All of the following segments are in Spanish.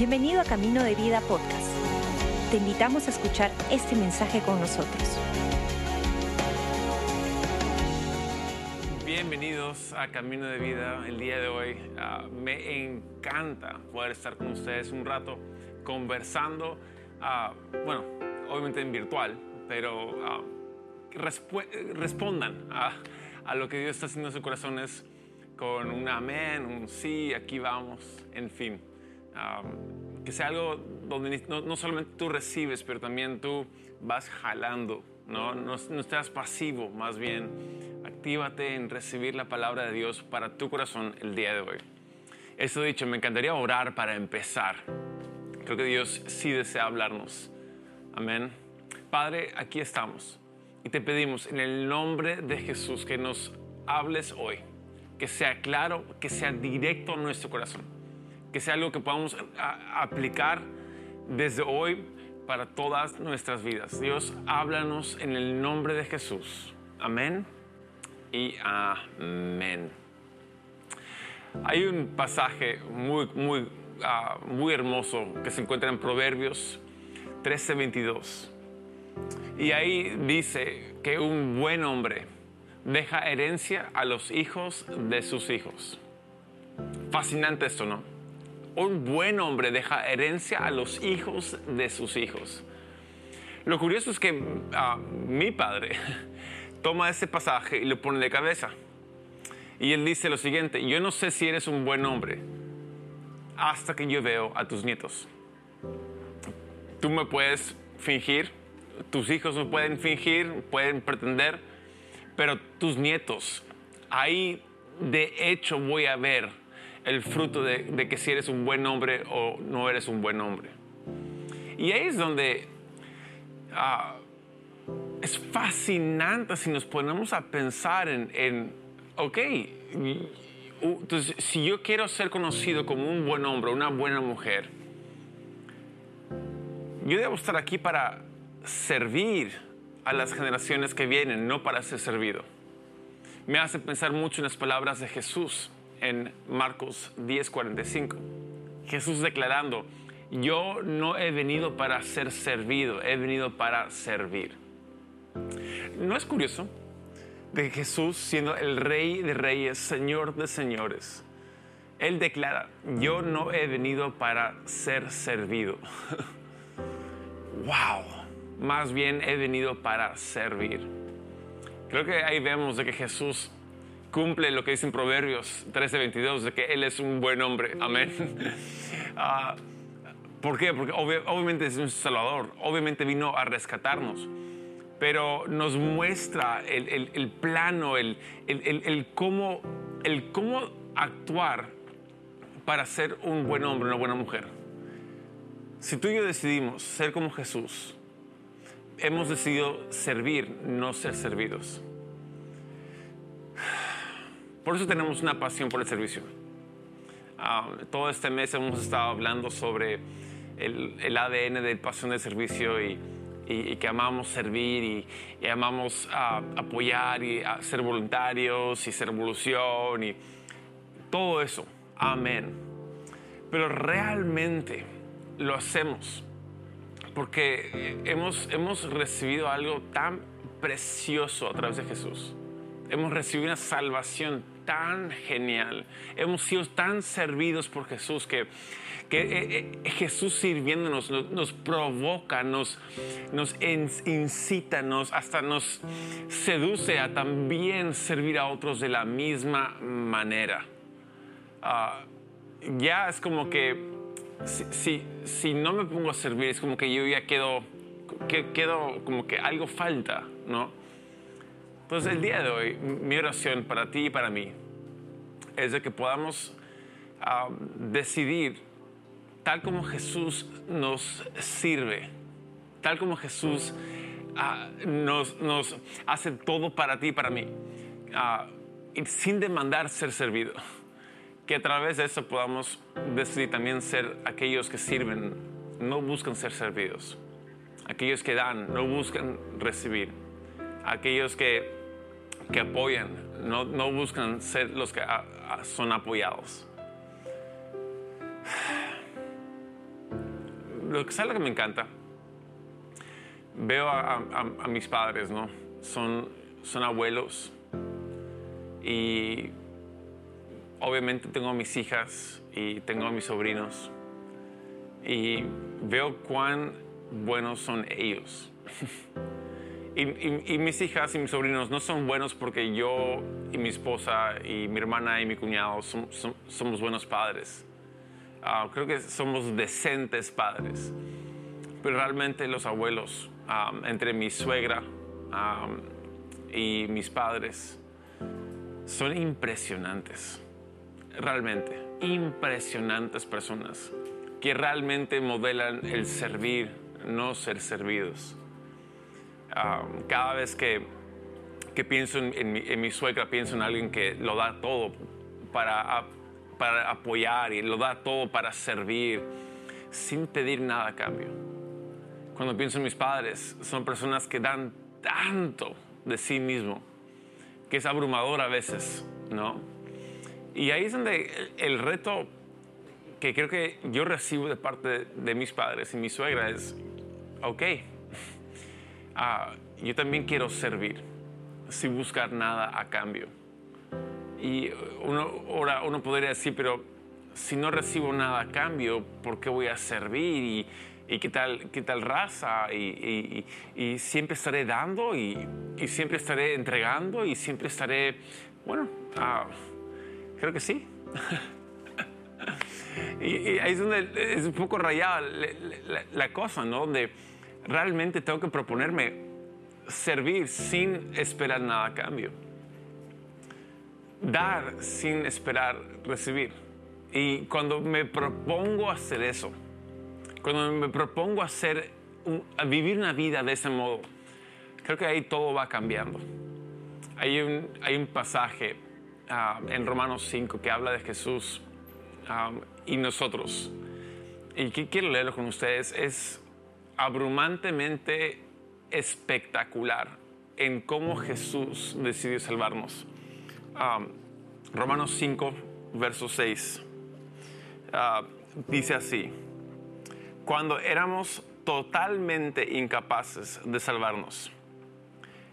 Bienvenido a Camino de Vida Podcast. Te invitamos a escuchar este mensaje con nosotros. Bienvenidos a Camino de Vida el día de hoy. Ah, me encanta poder estar con ustedes un rato conversando, ah, bueno, obviamente en virtual, pero ah, respondan a, a, lo que Dios está haciendo en sus corazones con un amén, un sí, aquí vamos, en fin que sea algo donde no, solamente tú recibes, pero también tú vas jalando, ¿no? No, no estás pasivo, más bien actívate en recibir la palabra de Dios para tu corazón el día de hoy. Eso dicho, me encantaría orar para empezar. Creo que Dios sí desea hablarnos. Amén. Padre, aquí estamos y te pedimos en el nombre de Jesús que nos hables hoy, que sea claro, que sea directo a nuestro corazón que sea algo que podamos aplicar desde hoy para todas nuestras vidas. Dios, háblanos en el nombre de Jesús. Amén y amén. Hay un pasaje muy, muy, ah, muy hermoso que se encuentra en Proverbios 13:22. Y ahí dice que un buen hombre deja herencia a los hijos de sus hijos. Fascinante esto, ¿no? Un buen hombre deja herencia a los hijos de sus hijos. Lo curioso es que ah, mi padre toma ese pasaje y lo pone de cabeza. Y él dice lo siguiente, yo no sé si eres un buen hombre hasta que yo veo a tus nietos. Tú me puedes fingir, tus hijos me pueden fingir, pueden pretender, pero tus nietos, ahí de hecho voy a ver el fruto de, que si eres un buen hombre o no eres un buen hombre. Y ahí es donde ah, es fascinante si nos ponemos a pensar en, en, ok, entonces si yo quiero ser conocido como un buen hombre, una buena mujer, yo debo estar aquí para servir a las generaciones que vienen, no para ser servido. Me hace pensar mucho en las palabras de Jesús en Marcos 10:45. Jesús declarando, yo no he venido para ser servido, he venido para servir. ¿No es curioso? De Jesús siendo el rey de reyes, señor de señores. Él declara, yo no he venido para ser servido. wow, más bien he venido para servir. Creo que ahí vemos de que Jesús cumple lo que dice en Proverbios 13:22, de que Él es un buen hombre. Amén. Ah, ¿Por qué? Porque obviamente es un Salvador, obviamente vino a rescatarnos, pero nos muestra el, plano, el, el, cómo, el cómo actuar para ser un buen hombre, una buena mujer. Si tú y yo decidimos ser como Jesús, hemos decidido servir, no ser servidos. Por eso tenemos una pasión por el servicio. Ah, todo este mes hemos estado hablando sobre el, ADN del pasión del servicio y, que amamos servir y, amamos ah, apoyar y ser voluntarios y ser evolución y todo eso. Amén. Pero realmente lo hacemos porque hemos, hemos recibido algo tan precioso a través de Jesús hemos recibido una salvación tan genial, hemos sido tan servidos por Jesús que, que eh, eh, Jesús sirviéndonos nos, provoca, nos, nos incita, nos, hasta nos seduce a también servir a otros de la misma manera. Ah, ya es como que si, si, no me pongo a servir, es como que yo ya quedo, que, quedo como que algo falta, ¿no? Entonces el día de hoy, mi oración para ti y para mí es de que podamos decidir, tal como Jesús nos sirve, tal como Jesús ah, nos, hace todo para ti y para mí, ah, y sin demandar ser servido, que a través de eso podamos decidir también ser aquellos que sirven, no buscan ser servidos, aquellos que dan, no buscan recibir, aquellos que que apoyan, no, no buscan ser los que son apoyados. lo que lo que me encanta, veo a, a, mis padres, ¿no? Son, son abuelos y obviamente tengo a mis hijas y tengo a mis sobrinos y veo cuán buenos son ellos. y, mis hijas y mis sobrinos no son buenos porque yo y mi esposa y mi hermana y mi cuñado somos buenos padres. Ah, creo que somos decentes padres. Pero realmente los abuelos, entre mi suegra y mis padres, son impresionantes. Realmente, impresionantes personas que realmente modelan el servir, no ser servidos. Cada vez que, que pienso en, mi, suegra, pienso en alguien que lo da todo para, para apoyar y lo da todo para servir sin pedir nada a cambio. Cuando pienso en mis padres, son personas que dan tanto de sí mismo que es abrumador a veces, ¿no? Y ahí es donde el reto que creo que yo recibo de parte de, mis padres y mi suegra es, ok, ah, yo también quiero servir sin buscar nada a cambio. Y uno, ahora uno podría decir, pero si no recibo nada a cambio, ¿por qué voy a servir? ¿Y, qué, tal, qué tal raza? Y, siempre estaré dando y, siempre estaré entregando y siempre estaré, bueno, ah, creo que sí. Y, ahí es donde es un poco rayada la, cosa, ¿no? Donde realmente tengo que proponerme servir sin esperar nada a cambio. Dar sin esperar recibir. Y cuando me propongo hacer eso, cuando me propongo hacer, vivir una vida de ese modo, creo que ahí todo va cambiando. Hay un, hay un pasaje ah, en Romanos 5 que habla de Jesús y nosotros. Y que quiero leerlo con ustedes. Es abrumantemente espectacular en cómo Jesús decidió salvarnos. Romanos 5, verso 6. Ah, dice así, cuando éramos totalmente incapaces de salvarnos,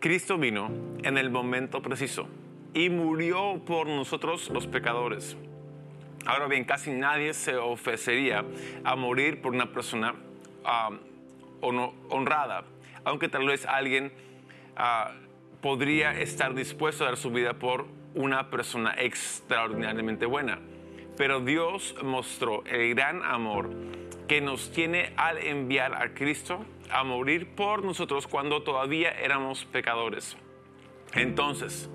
Cristo vino en el momento preciso y murió por nosotros los pecadores Ahora bien, casi nadie se ofrecería a morir por una persona honrada, aunque tal vez alguien ah, podría estar dispuesto a dar su vida por una persona extraordinariamente buena. Pero Dios mostró el gran amor que nos tiene al enviar a Cristo a morir por nosotros cuando todavía éramos pecadores. Entonces,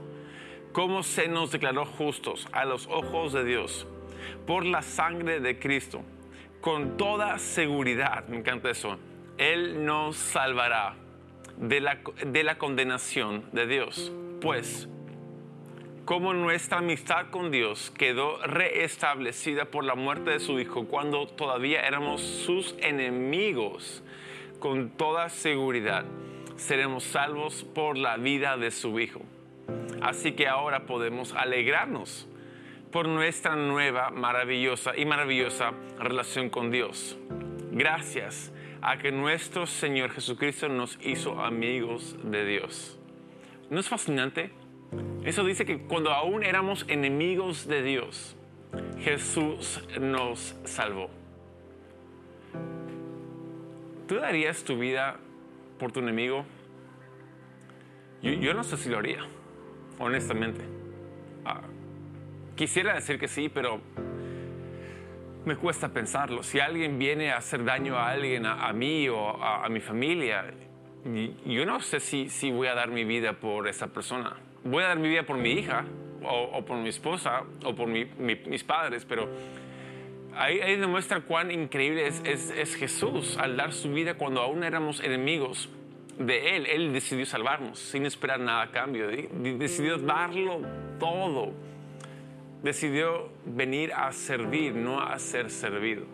¿cómo se nos declaró justos a los ojos de Dios? por la sangre de Cristo. Con toda seguridad, me encanta eso, Él nos salvará de la, de la condenación de Dios. Pues, como nuestra amistad con Dios quedó reestablecida por la muerte de su Hijo cuando todavía éramos sus enemigos, con toda seguridad seremos salvos por la vida de su Hijo. Así que ahora podemos alegrarnos por nuestra nueva, maravillosa y maravillosa relación con Dios. Gracias a que nuestro Señor Jesucristo nos hizo amigos de Dios. ¿No es fascinante? Eso dice que cuando aún éramos enemigos de Dios, Jesús nos salvó. ¿Tú darías tu vida por tu enemigo? Yo, no sé si lo haría, honestamente. Ah, Quisiera decir que sí, pero me cuesta pensarlo. Si alguien viene a hacer daño a alguien, a, mí o a, mi familia, yo no sé si, si voy a dar mi vida por esa persona. Voy a dar mi vida por mi hija o, por mi esposa o por mis padres, pero ahí, ahí, demuestra cuán increíble es, es Jesús al dar su vida cuando aún éramos enemigos de Él. Él decidió salvarnos sin esperar nada a cambio. Decidió darlo todo decidió venir a servir, no a ser servido.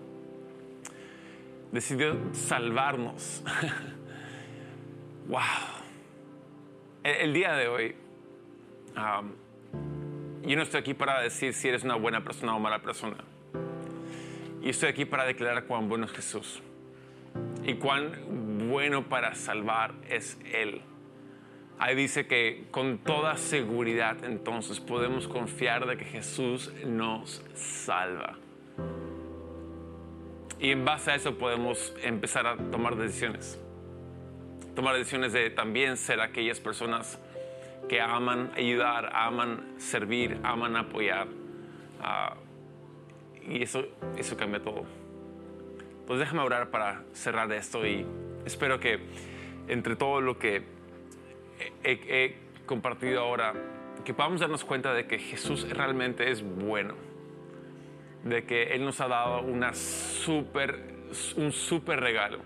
Decidió salvarnos. wow. El, día de hoy, yo no estoy aquí para decir si eres una buena persona o mala persona. Y estoy aquí para declarar cuán bueno es Jesús. y cuán bueno para salvar es Él. Ahí dice que con toda seguridad entonces podemos confiar de que Jesús nos salva. Y en base a eso podemos empezar a tomar decisiones. Tomar decisiones de también ser aquellas personas que aman ayudar, aman servir, aman apoyar. Ah, y eso, eso cambia todo. Pues déjame orar para cerrar esto y espero que entre todo lo que he, compartido ahora, que podamos darnos cuenta de que Jesús realmente es bueno, de que Él nos ha dado una super, un súper regalo.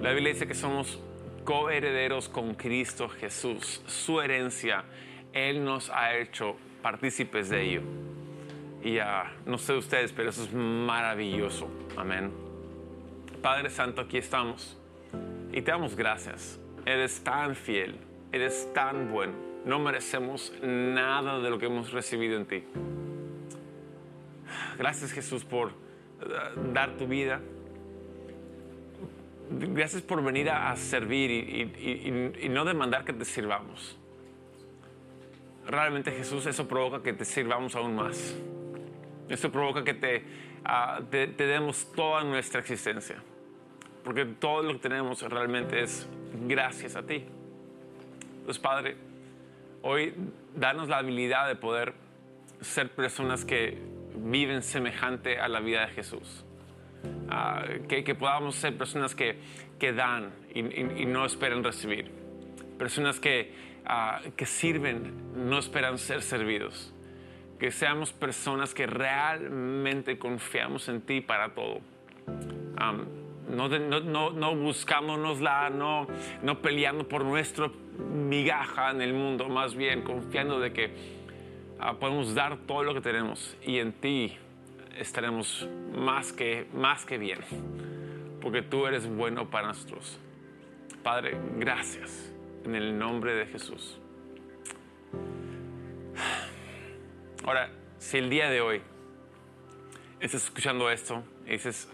La Biblia dice que somos coherederos con Cristo Jesús. Su herencia, Él nos ha hecho partícipes de ello. Y ya no sé ustedes, pero eso es maravilloso. Amén. Padre Santo, aquí estamos. Y te damos gracias. Eres tan fiel, eres tan bueno. No merecemos nada de lo que hemos recibido en ti. Gracias Jesús por eh, dar tu vida, gracias por venir a, servir y, no demandar que te sirvamos. Realmente Jesús, eso provoca que te sirvamos aún más. Eso provoca que ah, te, te, demos toda nuestra existencia. Porque todo lo que tenemos realmente es gracias a ti. Entonces, Padre, hoy danos la habilidad de poder ser personas que viven semejante a la vida de Jesús Ah, que, podamos ser personas que, que dan y, no esperan recibir. Personas que, ah, que sirven, no esperan ser servidos. Que seamos personas que realmente confiamos en ti para todo. no, no, no, buscándonosla, no, no peleando por nuestra migaja en el mundo, más bien confiando de que ah, podemos dar todo lo que tenemos y en ti estaremos más que, más que bien, porque tú eres bueno para nosotros. Padre, gracias en el nombre de Jesús. Ahora, si el día de hoy estás escuchando esto dices,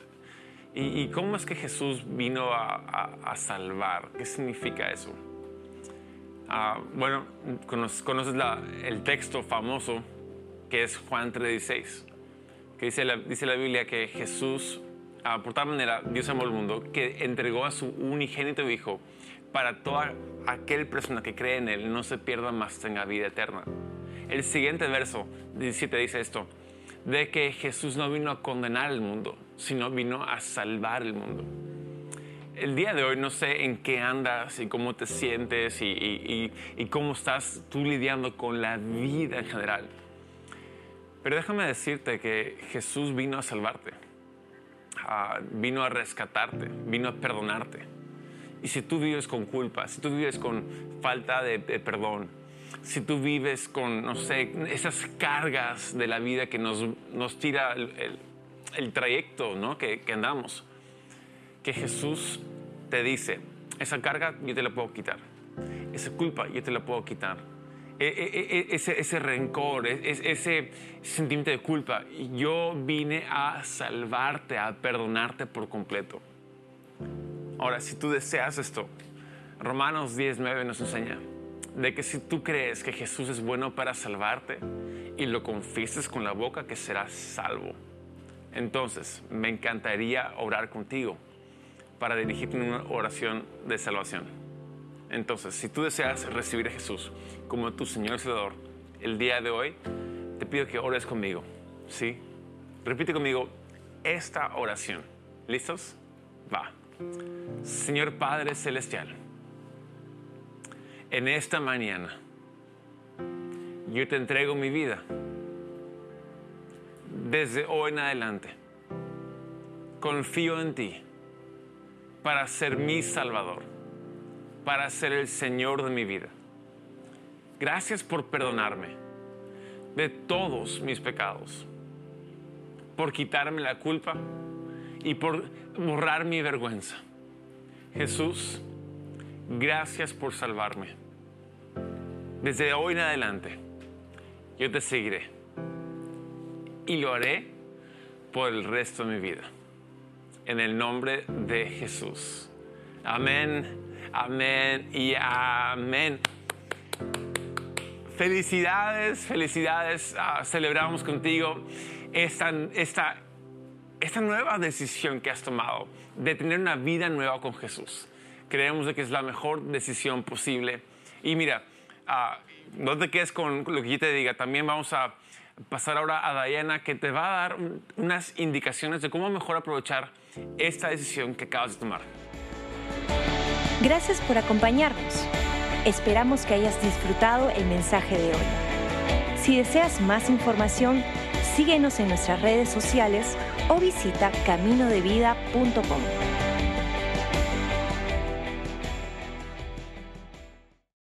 ¿y, cómo es que Jesús vino a, salvar? ¿Qué significa eso? Ah, bueno, conoces, el texto famoso que es Juan 3:16 que dice la, dice la Biblia que Jesús, ah, por tal manera, Dios amó al mundo, que entregó a su unigénito Hijo para toda aquel persona que cree en Él no se pierda más, tenga vida eterna. El siguiente verso 17 dice esto, de que Jesús no vino a condenar el mundo, sino vino a salvar el mundo. El día de hoy no sé en qué andas y cómo te sientes y, cómo estás tú lidiando con la vida en general. Pero déjame decirte que Jesús vino a salvarte, vino a rescatarte, vino a perdonarte. Y si tú vives con culpa, si tú vives con falta de, perdón, si tú vives con, no sé, esas cargas de la vida que nos, nos tira el, trayecto ¿no? que andamos, que Jesús te dice, esa carga yo te la puedo quitar, esa culpa yo te la puedo quitar e, e, e, ese, ese rencor, ese sentimiento de culpa. Yo vine a salvarte, a perdonarte por completo. Ahora, si tú deseas esto, Romanos 19 nos enseña de que si tú crees que Jesús es bueno para salvarte y lo confieses con la boca, que serás salvo. Entonces, me encantaría orar contigo para dirigirte en una oración de salvación. Entonces, si tú deseas recibir a Jesús como tu Señor y Salvador, el día de hoy te pido que ores conmigo. ¿Sí? Repite conmigo esta oración. ¿Listos? Va. Señor Padre Celestial, en esta mañana yo te entrego mi vida. Desde hoy en adelante, confío en ti para ser mi Salvador para ser el Señor de mi vida. Gracias por perdonarme de todos mis pecados, por quitarme la culpa y por borrar mi vergüenza. Jesús, gracias por salvarme. Desde hoy en adelante, yo te seguiré y lo haré por el resto de mi vida. En el nombre de Jesús. Amén, amén y amén. Felicidades, felicidades. Ah, celebramos contigo esta, esta, esta nueva decisión que has tomado de tener una vida nueva con Jesús. Creemos de que es la mejor decisión posible. Y mira, uh, no te quedes con lo que yo te diga. También vamos a pasar ahora a Diana, que te va a dar unas indicaciones de cómo mejor aprovechar esta decisión que acabas de tomar. Gracias por acompañarnos. Esperamos que hayas disfrutado el mensaje de hoy. Si deseas más información, síguenos en nuestras redes sociales o visita caminodevida.com.